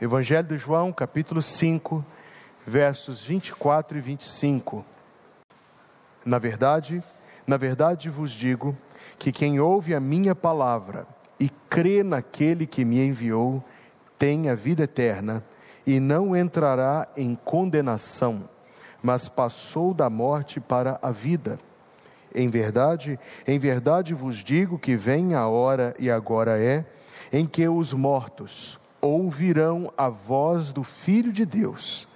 Evangelho de João, capítulo 5, versos 24 e 25. Na verdade, na verdade vos digo que quem ouve a minha palavra e crê naquele que me enviou, tem a vida eterna e não entrará em condenação, mas passou da morte para a vida. Em verdade, em verdade vos digo que vem a hora e agora é em que os mortos ouvirão a voz do Filho de Deus,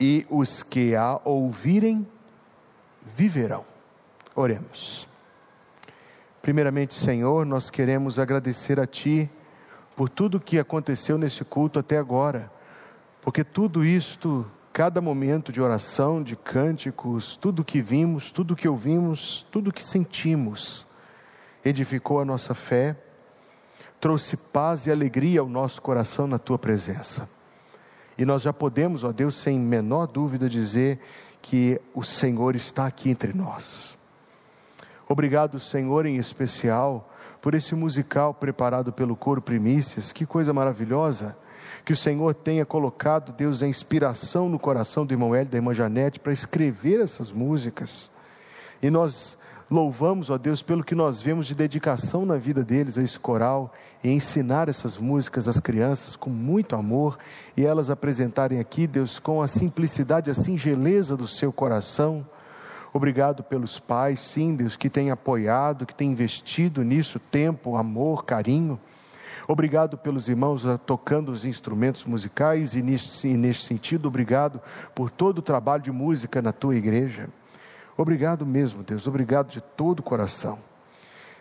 e os que a ouvirem viverão. Oremos. Primeiramente, Senhor, nós queremos agradecer a Ti por tudo que aconteceu nesse culto até agora, porque tudo isto, cada momento de oração, de cânticos, tudo que vimos, tudo que ouvimos, tudo que sentimos, edificou a nossa fé trouxe paz e alegria ao nosso coração na tua presença. E nós já podemos, ó Deus, sem menor dúvida, dizer que o Senhor está aqui entre nós. Obrigado, Senhor, em especial, por esse musical preparado pelo coro Primícias, que coisa maravilhosa. Que o Senhor tenha colocado, Deus, a inspiração no coração do irmão Hélio da irmã Janete para escrever essas músicas. E nós louvamos, ó Deus, pelo que nós vemos de dedicação na vida deles a esse coral e ensinar essas músicas às crianças com muito amor e elas apresentarem aqui, Deus, com a simplicidade, a singeleza do seu coração. Obrigado pelos pais, sim, Deus, que têm apoiado, que têm investido nisso tempo, amor, carinho. Obrigado pelos irmãos tocando os instrumentos musicais e, neste, neste sentido, obrigado por todo o trabalho de música na tua igreja. Obrigado mesmo, Deus, obrigado de todo o coração.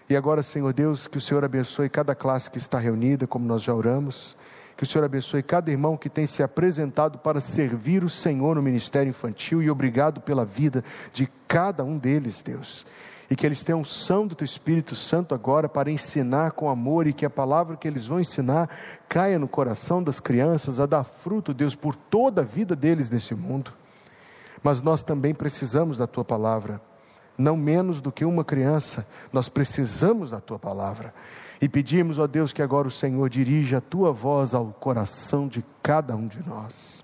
E agora, Senhor Deus, que o Senhor abençoe cada classe que está reunida, como nós já oramos. Que o Senhor abençoe cada irmão que tem se apresentado para servir o Senhor no ministério infantil e obrigado pela vida de cada um deles, Deus. E que eles tenham unção do Teu Espírito Santo agora para ensinar com amor e que a palavra que eles vão ensinar caia no coração das crianças, a dar fruto, Deus, por toda a vida deles nesse mundo mas nós também precisamos da tua palavra. Não menos do que uma criança, nós precisamos da tua palavra. E pedimos, ó Deus, que agora o Senhor dirija a tua voz ao coração de cada um de nós.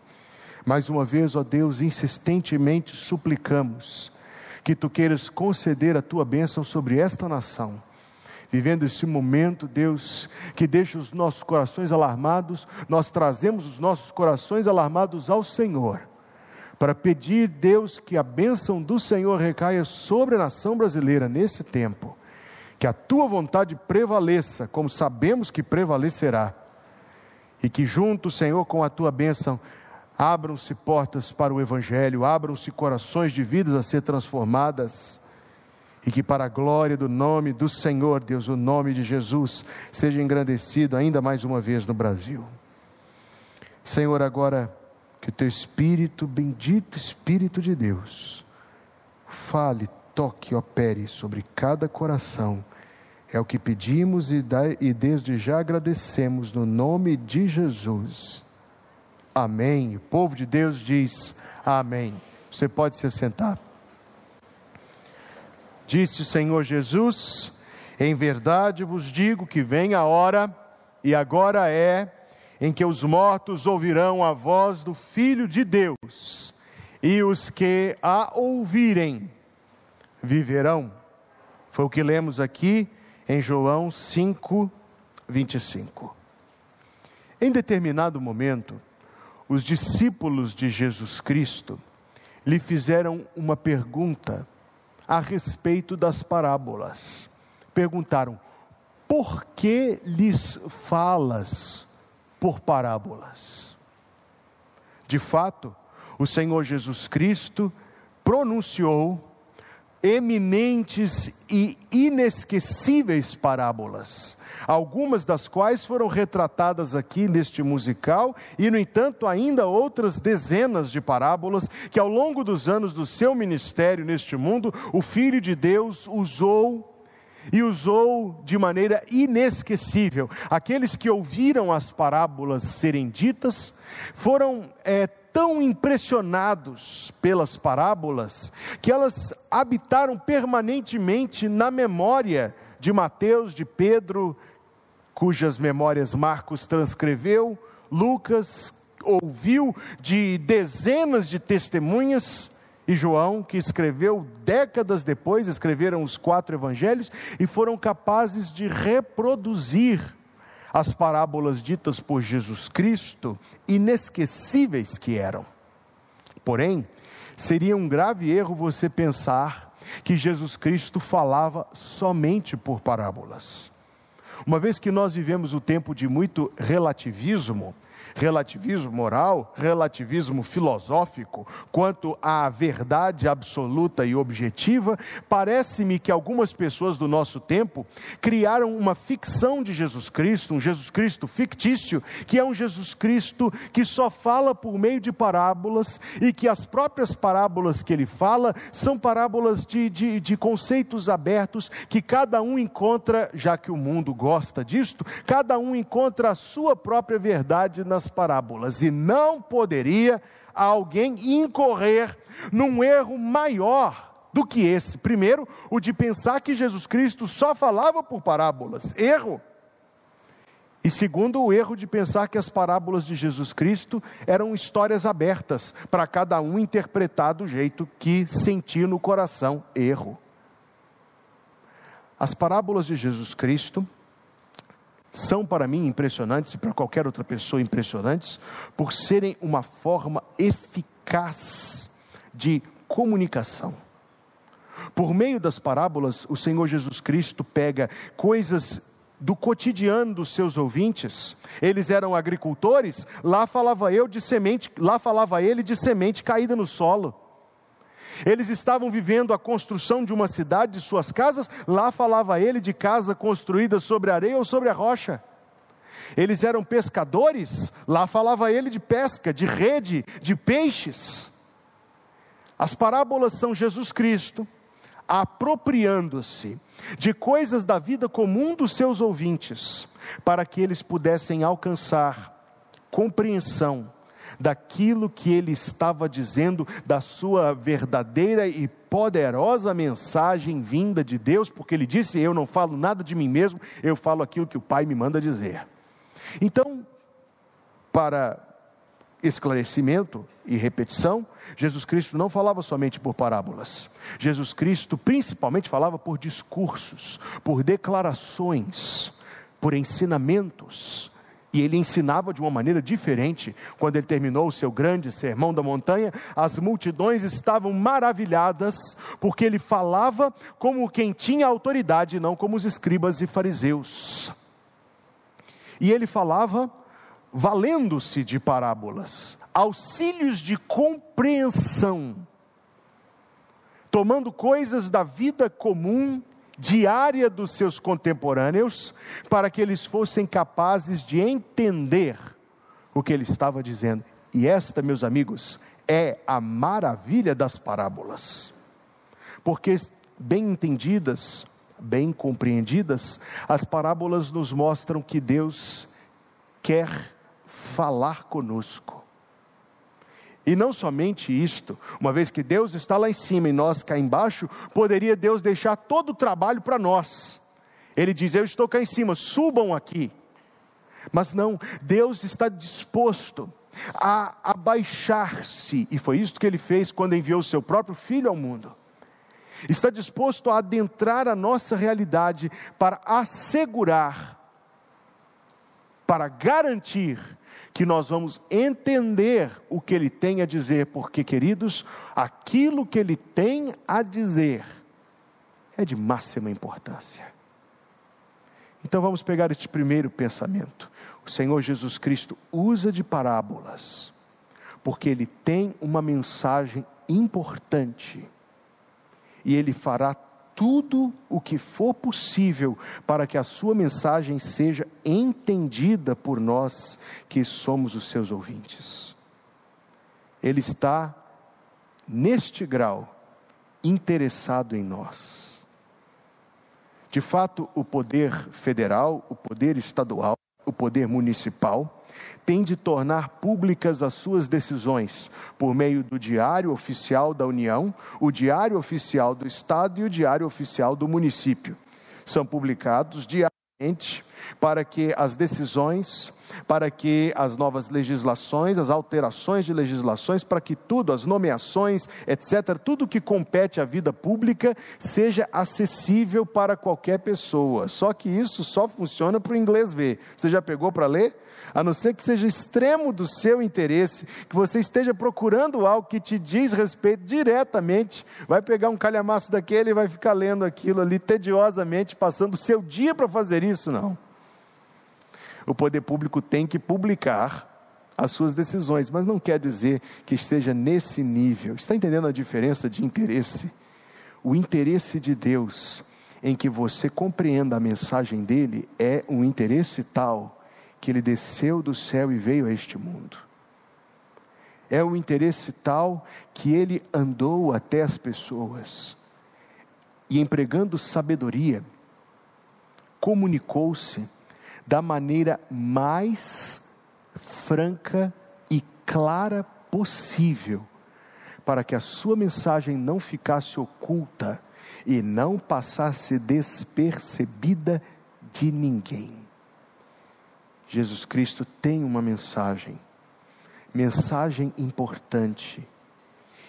Mais uma vez, ó Deus, insistentemente suplicamos que tu queiras conceder a tua bênção sobre esta nação vivendo esse momento, Deus, que deixa os nossos corações alarmados, nós trazemos os nossos corações alarmados ao Senhor para pedir, Deus, que a bênção do Senhor recaia sobre a nação brasileira nesse tempo, que a tua vontade prevaleça, como sabemos que prevalecerá, e que junto, Senhor, com a tua bênção, abram-se portas para o Evangelho, abram-se corações de vidas a ser transformadas, e que para a glória do nome do Senhor, Deus, o nome de Jesus, seja engrandecido ainda mais uma vez no Brasil. Senhor, agora que teu Espírito, bendito Espírito de Deus, fale, toque, opere sobre cada coração. É o que pedimos e, e desde já agradecemos no nome de Jesus. Amém. O povo de Deus diz amém. Você pode se sentar. Disse o Senhor Jesus: Em verdade vos digo que vem a hora, e agora é, em que os mortos ouvirão a voz do Filho de Deus, e os que a ouvirem viverão. Foi o que lemos aqui em João 5, 25. Em determinado momento, os discípulos de Jesus Cristo lhe fizeram uma pergunta a respeito das parábolas. Perguntaram: Por que lhes falas por parábolas. De fato, o Senhor Jesus Cristo pronunciou eminentes e inesquecíveis parábolas, algumas das quais foram retratadas aqui neste musical, e no entanto, ainda outras dezenas de parábolas que ao longo dos anos do seu ministério neste mundo, o Filho de Deus usou e usou de maneira inesquecível. Aqueles que ouviram as parábolas serem ditas foram é, tão impressionados pelas parábolas que elas habitaram permanentemente na memória de Mateus, de Pedro, cujas memórias Marcos transcreveu, Lucas ouviu de dezenas de testemunhas, e João, que escreveu décadas depois, escreveram os quatro evangelhos e foram capazes de reproduzir as parábolas ditas por Jesus Cristo, inesquecíveis que eram. Porém, seria um grave erro você pensar que Jesus Cristo falava somente por parábolas. Uma vez que nós vivemos o tempo de muito relativismo, relativismo moral, relativismo filosófico, quanto à verdade absoluta e objetiva, parece-me que algumas pessoas do nosso tempo criaram uma ficção de Jesus Cristo, um Jesus Cristo fictício, que é um Jesus Cristo que só fala por meio de parábolas e que as próprias parábolas que ele fala são parábolas de, de, de conceitos abertos que cada um encontra, já que o mundo gosta disto, cada um encontra a sua própria verdade nas das parábolas, e não poderia alguém incorrer num erro maior do que esse. Primeiro, o de pensar que Jesus Cristo só falava por parábolas, erro. E segundo, o erro de pensar que as parábolas de Jesus Cristo eram histórias abertas para cada um interpretar do jeito que sentia no coração, erro. As parábolas de Jesus Cristo são para mim impressionantes e para qualquer outra pessoa impressionantes, por serem uma forma eficaz de comunicação. Por meio das parábolas, o Senhor Jesus Cristo pega coisas do cotidiano dos seus ouvintes. Eles eram agricultores, lá falava eu de semente, lá falava ele de semente caída no solo. Eles estavam vivendo a construção de uma cidade, de suas casas, lá falava ele de casa construída sobre areia ou sobre a rocha. Eles eram pescadores, lá falava ele de pesca, de rede, de peixes. As parábolas são Jesus Cristo apropriando-se de coisas da vida comum dos seus ouvintes, para que eles pudessem alcançar compreensão daquilo que ele estava dizendo, da sua verdadeira e poderosa mensagem vinda de Deus, porque ele disse: Eu não falo nada de mim mesmo, eu falo aquilo que o Pai me manda dizer. Então, para esclarecimento e repetição, Jesus Cristo não falava somente por parábolas. Jesus Cristo principalmente falava por discursos, por declarações, por ensinamentos, e ele ensinava de uma maneira diferente. Quando ele terminou o seu grande sermão da montanha, as multidões estavam maravilhadas, porque ele falava como quem tinha autoridade, não como os escribas e fariseus. E ele falava valendo-se de parábolas, auxílios de compreensão, tomando coisas da vida comum diária dos seus contemporâneos, para que eles fossem capazes de entender o que ele estava dizendo. E esta, meus amigos, é a maravilha das parábolas. Porque, bem entendidas, bem compreendidas, as parábolas nos mostram que Deus quer falar conosco. E não somente isto, uma vez que Deus está lá em cima e nós cá embaixo, poderia Deus deixar todo o trabalho para nós. Ele diz: Eu estou cá em cima, subam aqui. Mas não, Deus está disposto a abaixar-se, e foi isso que ele fez quando enviou o seu próprio filho ao mundo. Está disposto a adentrar a nossa realidade para assegurar, para garantir que nós vamos entender o que ele tem a dizer, porque, queridos, aquilo que ele tem a dizer é de máxima importância. Então vamos pegar este primeiro pensamento. O Senhor Jesus Cristo usa de parábolas, porque ele tem uma mensagem importante, e ele fará tudo o que for possível para que a sua mensagem seja entendida por nós que somos os seus ouvintes. Ele está, neste grau, interessado em nós. De fato, o poder federal, o poder estadual, o poder municipal, tem de tornar públicas as suas decisões por meio do Diário Oficial da União, o Diário Oficial do Estado e o Diário Oficial do Município. São publicados diariamente para que as decisões, para que as novas legislações, as alterações de legislações, para que tudo, as nomeações, etc., tudo que compete à vida pública, seja acessível para qualquer pessoa. Só que isso só funciona para o inglês ver. Você já pegou para ler? A não ser que seja extremo do seu interesse, que você esteja procurando algo que te diz respeito diretamente, vai pegar um calhamaço daquele e vai ficar lendo aquilo ali tediosamente, passando o seu dia para fazer isso, não. O poder público tem que publicar as suas decisões, mas não quer dizer que esteja nesse nível. Está entendendo a diferença de interesse? O interesse de Deus em que você compreenda a mensagem dele é um interesse tal que ele desceu do céu e veio a este mundo. É um interesse tal que ele andou até as pessoas e, empregando sabedoria, comunicou-se da maneira mais franca e clara possível, para que a sua mensagem não ficasse oculta e não passasse despercebida de ninguém. Jesus Cristo tem uma mensagem, mensagem importante.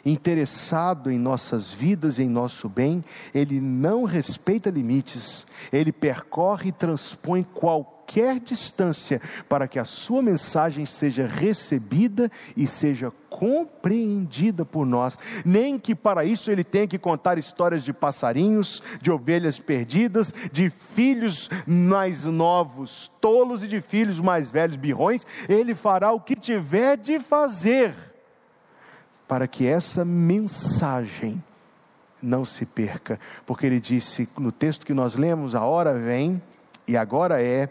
Interessado em nossas vidas e em nosso bem, ele não respeita limites, ele percorre e transpõe qualquer qualquer distância para que a sua mensagem seja recebida e seja compreendida por nós, nem que para isso ele tenha que contar histórias de passarinhos, de ovelhas perdidas, de filhos mais novos tolos e de filhos mais velhos birrões, ele fará o que tiver de fazer para que essa mensagem não se perca, porque ele disse no texto que nós lemos: a hora vem e agora é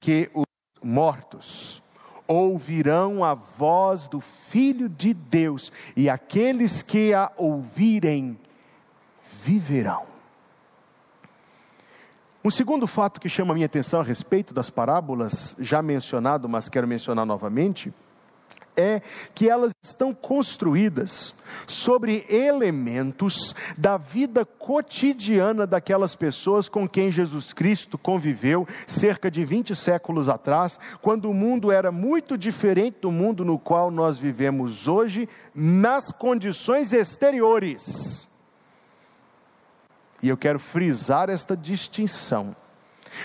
que os mortos ouvirão a voz do Filho de Deus, e aqueles que a ouvirem viverão. Um segundo fato que chama a minha atenção a respeito das parábolas, já mencionado, mas quero mencionar novamente, é que elas estão construídas sobre elementos da vida cotidiana daquelas pessoas com quem Jesus Cristo conviveu cerca de 20 séculos atrás, quando o mundo era muito diferente do mundo no qual nós vivemos hoje, nas condições exteriores. E eu quero frisar esta distinção.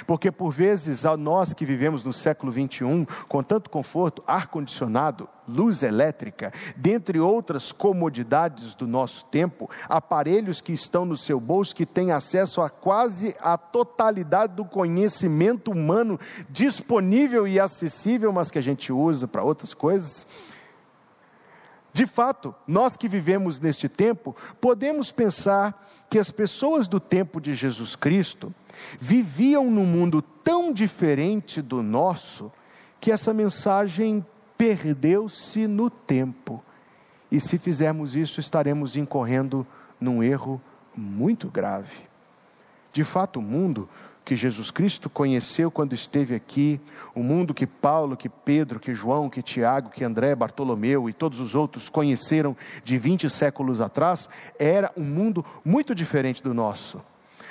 Porque por vezes, a nós que vivemos no século 21, com tanto conforto, ar-condicionado, luz elétrica, dentre outras comodidades do nosso tempo, aparelhos que estão no seu bolso, que têm acesso a quase a totalidade do conhecimento humano disponível e acessível, mas que a gente usa para outras coisas. De fato, nós que vivemos neste tempo, podemos pensar que as pessoas do tempo de Jesus Cristo, viviam num mundo tão diferente do nosso que essa mensagem perdeu-se no tempo. E se fizermos isso, estaremos incorrendo num erro muito grave. De fato, o mundo que Jesus Cristo conheceu quando esteve aqui, o mundo que Paulo, que Pedro, que João, que Tiago, que André, Bartolomeu e todos os outros conheceram de 20 séculos atrás, era um mundo muito diferente do nosso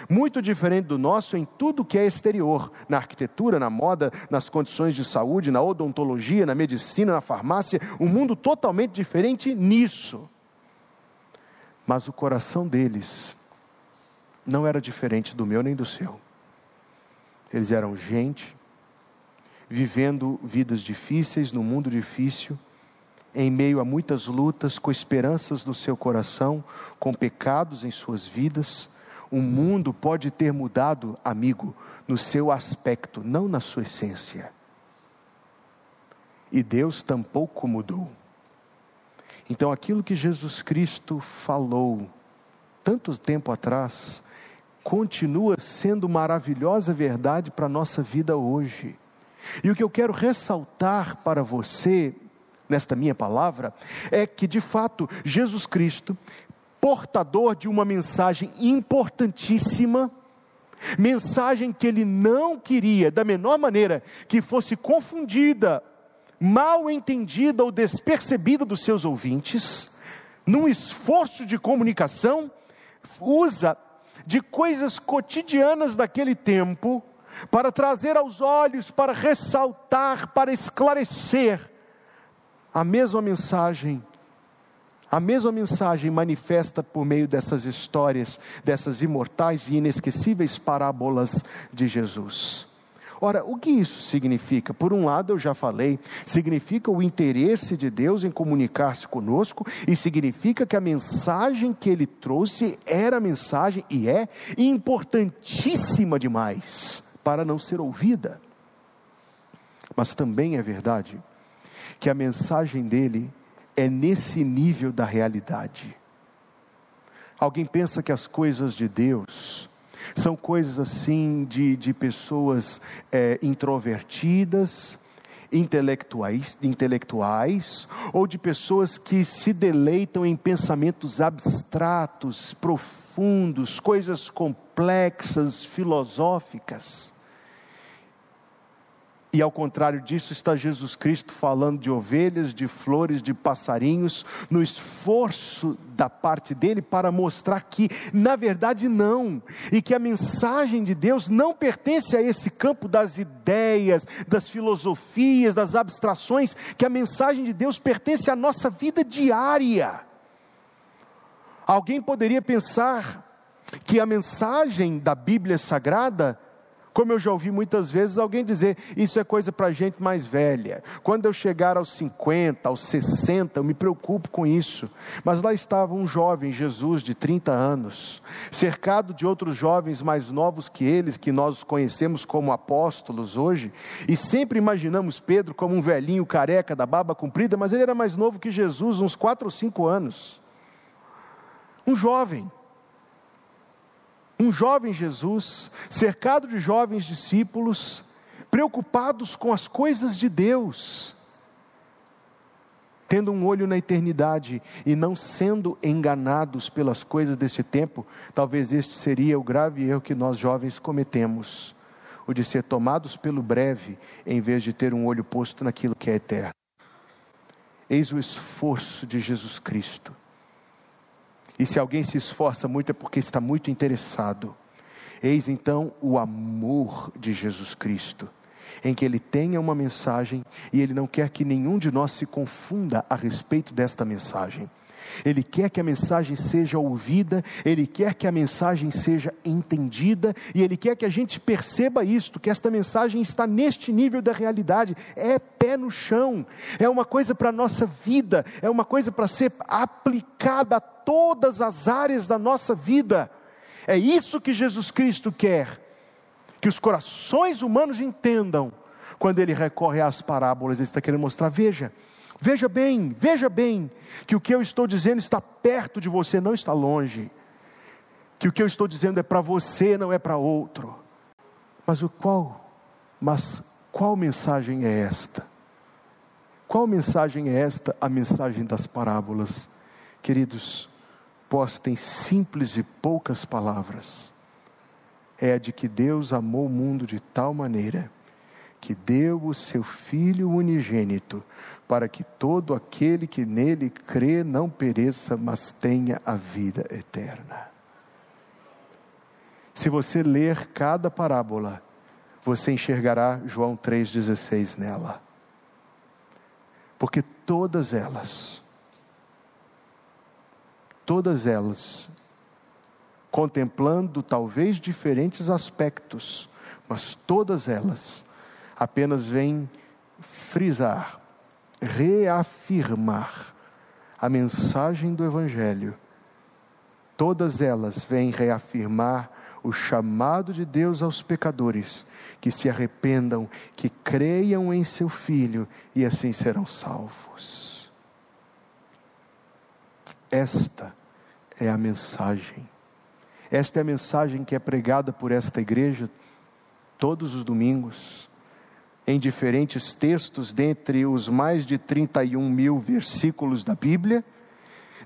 muito diferente do nosso em tudo que é exterior, na arquitetura, na moda, nas condições de saúde, na odontologia, na medicina, na farmácia, um mundo totalmente diferente nisso. Mas o coração deles não era diferente do meu nem do seu. Eles eram gente, vivendo vidas difíceis no mundo difícil, em meio a muitas lutas, com esperanças no seu coração, com pecados em suas vidas, o mundo pode ter mudado, amigo, no seu aspecto, não na sua essência. E Deus tampouco mudou. Então, aquilo que Jesus Cristo falou tanto tempo atrás, continua sendo maravilhosa verdade para a nossa vida hoje. E o que eu quero ressaltar para você, nesta minha palavra, é que de fato Jesus Cristo portador de uma mensagem importantíssima, mensagem que ele não queria, da menor maneira, que fosse confundida, mal entendida ou despercebida dos seus ouvintes, num esforço de comunicação, usa de coisas cotidianas daquele tempo para trazer aos olhos, para ressaltar, para esclarecer a mesma mensagem a mesma mensagem manifesta por meio dessas histórias, dessas imortais e inesquecíveis parábolas de Jesus. Ora, o que isso significa? Por um lado, eu já falei, significa o interesse de Deus em comunicar-se conosco e significa que a mensagem que ele trouxe era mensagem e é importantíssima demais para não ser ouvida. Mas também é verdade que a mensagem dele é nesse nível da realidade. Alguém pensa que as coisas de Deus são coisas assim de, de pessoas é, introvertidas, intelectuais, intelectuais, ou de pessoas que se deleitam em pensamentos abstratos, profundos, coisas complexas, filosóficas. E ao contrário disso está Jesus Cristo falando de ovelhas, de flores, de passarinhos, no esforço da parte dele para mostrar que, na verdade, não, e que a mensagem de Deus não pertence a esse campo das ideias, das filosofias, das abstrações, que a mensagem de Deus pertence à nossa vida diária. Alguém poderia pensar que a mensagem da Bíblia Sagrada como eu já ouvi muitas vezes alguém dizer, isso é coisa para gente mais velha. Quando eu chegar aos 50, aos 60, eu me preocupo com isso. Mas lá estava um jovem, Jesus, de 30 anos, cercado de outros jovens mais novos que eles, que nós conhecemos como apóstolos hoje, e sempre imaginamos Pedro como um velhinho careca da barba comprida, mas ele era mais novo que Jesus, uns 4 ou 5 anos. Um jovem um jovem Jesus, cercado de jovens discípulos, preocupados com as coisas de Deus, tendo um olho na eternidade e não sendo enganados pelas coisas deste tempo, talvez este seria o grave erro que nós jovens cometemos, o de ser tomados pelo breve, em vez de ter um olho posto naquilo que é eterno. Eis o esforço de Jesus Cristo e se alguém se esforça muito é porque está muito interessado. Eis então o amor de Jesus Cristo, em que ele tenha uma mensagem e ele não quer que nenhum de nós se confunda a respeito desta mensagem. Ele quer que a mensagem seja ouvida, ele quer que a mensagem seja entendida, e ele quer que a gente perceba isto, que esta mensagem está neste nível da realidade, é pé no chão, é uma coisa para a nossa vida, é uma coisa para ser aplicada a todas as áreas da nossa vida. É isso que Jesus Cristo quer, que os corações humanos entendam, quando ele recorre às parábolas, ele está querendo mostrar, veja, Veja bem, veja bem, que o que eu estou dizendo está perto de você, não está longe. Que o que eu estou dizendo é para você, não é para outro. Mas o qual? Mas qual mensagem é esta? Qual mensagem é esta? A mensagem das parábolas. Queridos, postem simples e poucas palavras. É a de que Deus amou o mundo de tal maneira que deu o seu Filho unigênito para que todo aquele que nele crê não pereça, mas tenha a vida eterna. Se você ler cada parábola, você enxergará João 3,16 nela. Porque todas elas, todas elas, contemplando talvez diferentes aspectos, mas todas elas apenas vêm frisar reafirmar a mensagem do Evangelho. Todas elas vêm reafirmar o chamado de Deus aos pecadores que se arrependam, que creiam em seu Filho e assim serão salvos. Esta é a mensagem. Esta é a mensagem que é pregada por esta igreja todos os domingos em diferentes textos, dentre os mais de 31 mil versículos da Bíblia,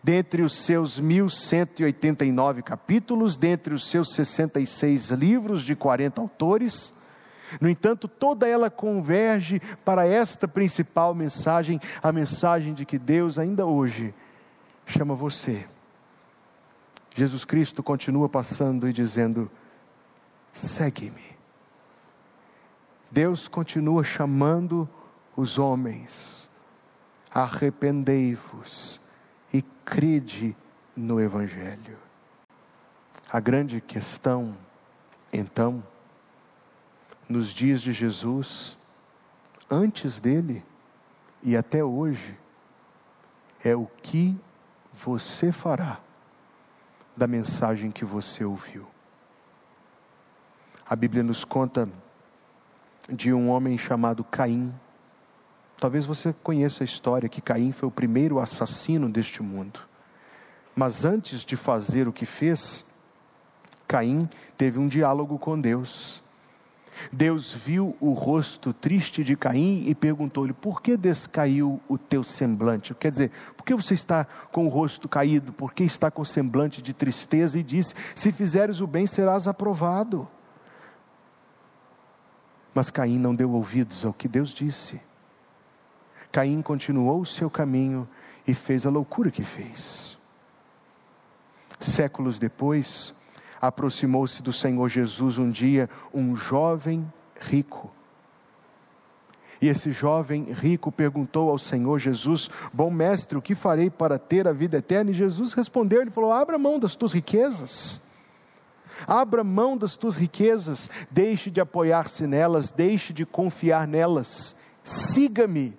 dentre os seus 1189 capítulos, dentre os seus 66 livros de 40 autores. No entanto, toda ela converge para esta principal mensagem, a mensagem de que Deus ainda hoje chama você. Jesus Cristo continua passando e dizendo: segue-me Deus continua chamando os homens: arrependei-vos e crede no Evangelho. A grande questão, então, nos dias de Jesus, antes dele e até hoje, é o que você fará da mensagem que você ouviu. A Bíblia nos conta de um homem chamado Caim. Talvez você conheça a história que Caim foi o primeiro assassino deste mundo. Mas antes de fazer o que fez, Caim teve um diálogo com Deus. Deus viu o rosto triste de Caim e perguntou-lhe: Por que descaiu o teu semblante? Quer dizer, por que você está com o rosto caído? Por que está com semblante de tristeza? E disse: Se fizeres o bem, serás aprovado. Mas Caim não deu ouvidos ao que Deus disse. Caim continuou o seu caminho e fez a loucura que fez. Séculos depois, aproximou-se do Senhor Jesus um dia um jovem rico. E esse jovem rico perguntou ao Senhor Jesus: Bom mestre, o que farei para ter a vida eterna? E Jesus respondeu: Ele falou: Abra mão das tuas riquezas. Abra mão das tuas riquezas, deixe de apoiar-se nelas, deixe de confiar nelas. Siga-me.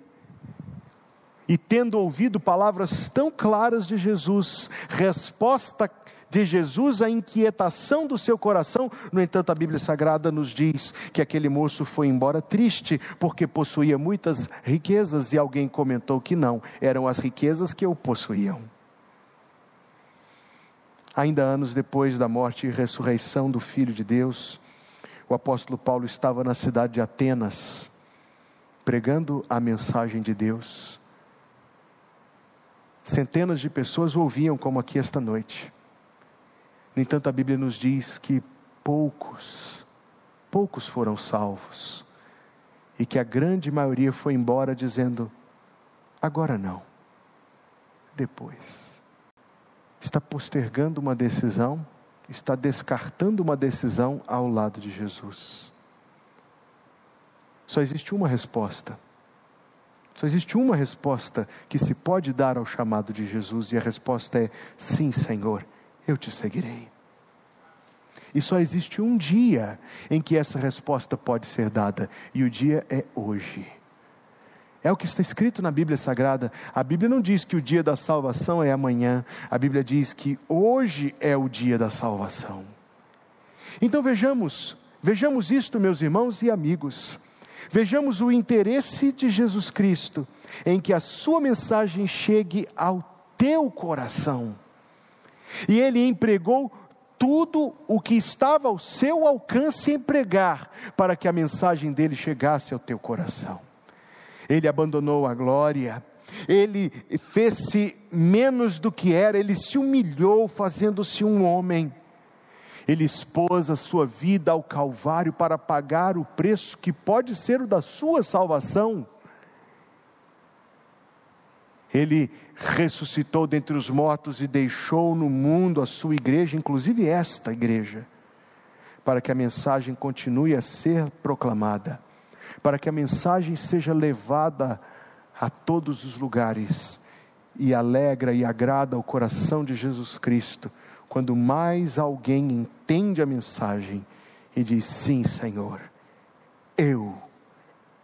E tendo ouvido palavras tão claras de Jesus, resposta de Jesus a inquietação do seu coração. No entanto, a Bíblia Sagrada nos diz que aquele moço foi embora triste, porque possuía muitas riquezas, e alguém comentou que não, eram as riquezas que o possuíam. Ainda anos depois da morte e ressurreição do Filho de Deus, o apóstolo Paulo estava na cidade de Atenas, pregando a mensagem de Deus. Centenas de pessoas ouviam, como aqui esta noite. No entanto, a Bíblia nos diz que poucos, poucos foram salvos, e que a grande maioria foi embora dizendo: agora não, depois. Está postergando uma decisão, está descartando uma decisão ao lado de Jesus. Só existe uma resposta. Só existe uma resposta que se pode dar ao chamado de Jesus, e a resposta é: sim, Senhor eu te seguirei. E só existe um dia em que essa resposta pode ser dada, e o dia é hoje. É o que está escrito na Bíblia Sagrada. A Bíblia não diz que o dia da salvação é amanhã, a Bíblia diz que hoje é o dia da salvação. Então vejamos, vejamos isto, meus irmãos e amigos. Vejamos o interesse de Jesus Cristo em que a sua mensagem chegue ao teu coração. E ele empregou tudo o que estava ao seu alcance empregar para que a mensagem dele chegasse ao teu coração. Ele abandonou a glória, ele fez-se menos do que era, ele se humilhou fazendo-se um homem. Ele expôs a sua vida ao Calvário para pagar o preço que pode ser o da sua salvação. Ele ressuscitou dentre os mortos e deixou no mundo a sua igreja, inclusive esta igreja, para que a mensagem continue a ser proclamada, para que a mensagem seja levada a todos os lugares e alegra e agrada o coração de Jesus Cristo, quando mais alguém entende a mensagem e diz: Sim, Senhor, eu,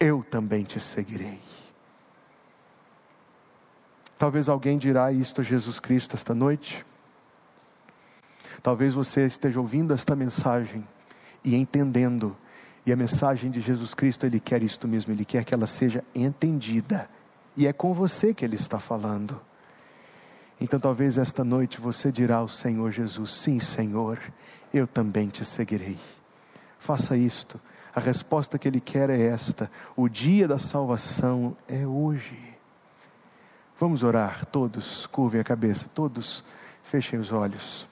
eu também te seguirei. Talvez alguém dirá isto a Jesus Cristo esta noite. Talvez você esteja ouvindo esta mensagem e entendendo. E a mensagem de Jesus Cristo, Ele quer isto mesmo, Ele quer que ela seja entendida. E é com você que Ele está falando. Então talvez esta noite você dirá ao Senhor Jesus: Sim, Senhor, eu também te seguirei. Faça isto. A resposta que Ele quer é esta: o dia da salvação é hoje. Vamos orar, todos, curvem a cabeça, todos fechem os olhos.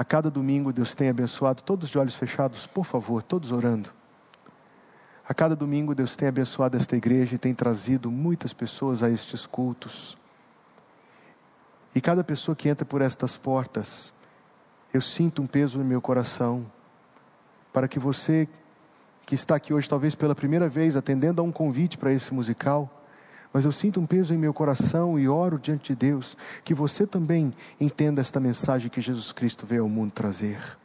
A cada domingo Deus tem abençoado, todos de olhos fechados, por favor, todos orando. A cada domingo Deus tem abençoado esta igreja e tem trazido muitas pessoas a estes cultos. E cada pessoa que entra por estas portas, eu sinto um peso no meu coração, para que você que está aqui hoje, talvez pela primeira vez, atendendo a um convite para esse musical, mas eu sinto um peso em meu coração e oro diante de Deus que você também entenda esta mensagem que Jesus Cristo veio ao mundo trazer.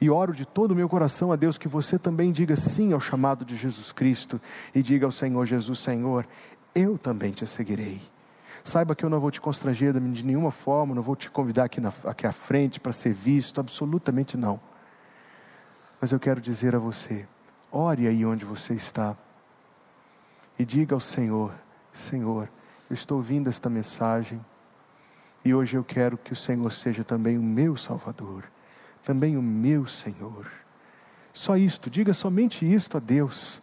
E oro de todo o meu coração a Deus que você também diga sim ao chamado de Jesus Cristo e diga ao Senhor Jesus: Senhor, eu também te seguirei. Saiba que eu não vou te constranger de nenhuma forma, não vou te convidar aqui, na, aqui à frente para ser visto, absolutamente não. Mas eu quero dizer a você: Ore aí onde você está e diga ao Senhor: Senhor, eu estou ouvindo esta mensagem e hoje eu quero que o Senhor seja também o meu Salvador, também o meu Senhor. Só isto, diga somente isto a Deus.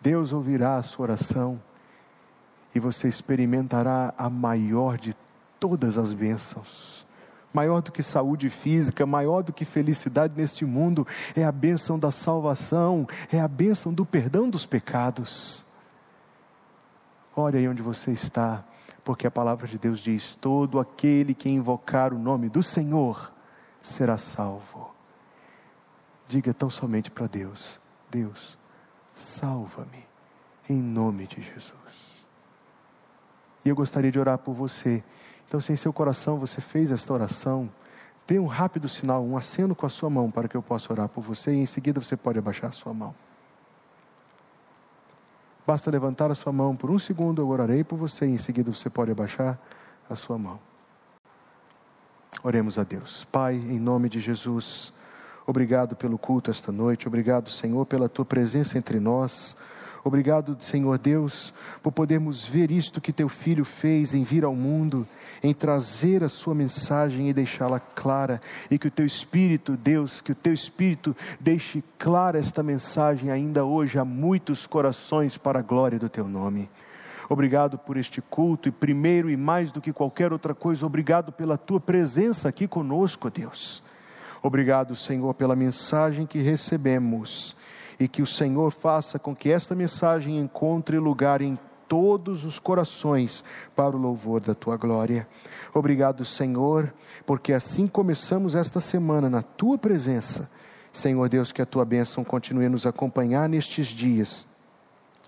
Deus ouvirá a sua oração e você experimentará a maior de todas as bênçãos maior do que saúde física, maior do que felicidade neste mundo, é a bênção da salvação, é a bênção do perdão dos pecados. Ore aí onde você está, porque a palavra de Deus diz: todo aquele que invocar o nome do Senhor será salvo. Diga tão somente para Deus: Deus, salva-me, em nome de Jesus. E eu gostaria de orar por você então, se em seu coração você fez esta oração, dê um rápido sinal, um aceno com a sua mão para que eu possa orar por você e em seguida você pode abaixar a sua mão. Basta levantar a sua mão por um segundo, eu orarei por você e em seguida você pode abaixar a sua mão. Oremos a Deus. Pai, em nome de Jesus, obrigado pelo culto esta noite, obrigado, Senhor, pela tua presença entre nós. Obrigado, Senhor Deus, por podermos ver isto que teu filho fez em vir ao mundo em trazer a sua mensagem e deixá-la clara, e que o teu Espírito, Deus, que o teu Espírito deixe clara esta mensagem ainda hoje a muitos corações para a glória do teu nome. Obrigado por este culto e primeiro e mais do que qualquer outra coisa, obrigado pela tua presença aqui conosco, Deus. Obrigado, Senhor, pela mensagem que recebemos e que o Senhor faça com que esta mensagem encontre lugar em todos os corações para o louvor da tua glória. Obrigado, Senhor, porque assim começamos esta semana na tua presença. Senhor Deus, que a tua bênção continue a nos acompanhar nestes dias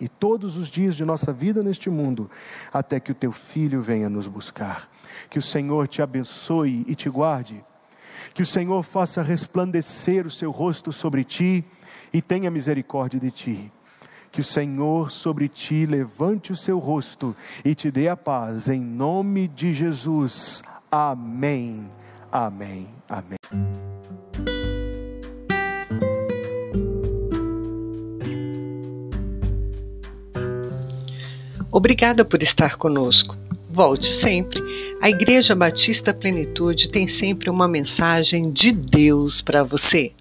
e todos os dias de nossa vida neste mundo, até que o teu filho venha nos buscar. Que o Senhor te abençoe e te guarde. Que o Senhor faça resplandecer o seu rosto sobre ti e tenha misericórdia de ti que o Senhor sobre ti levante o seu rosto e te dê a paz, em nome de Jesus. Amém. Amém. Amém. Obrigada por estar conosco. Volte sempre. A Igreja Batista Plenitude tem sempre uma mensagem de Deus para você.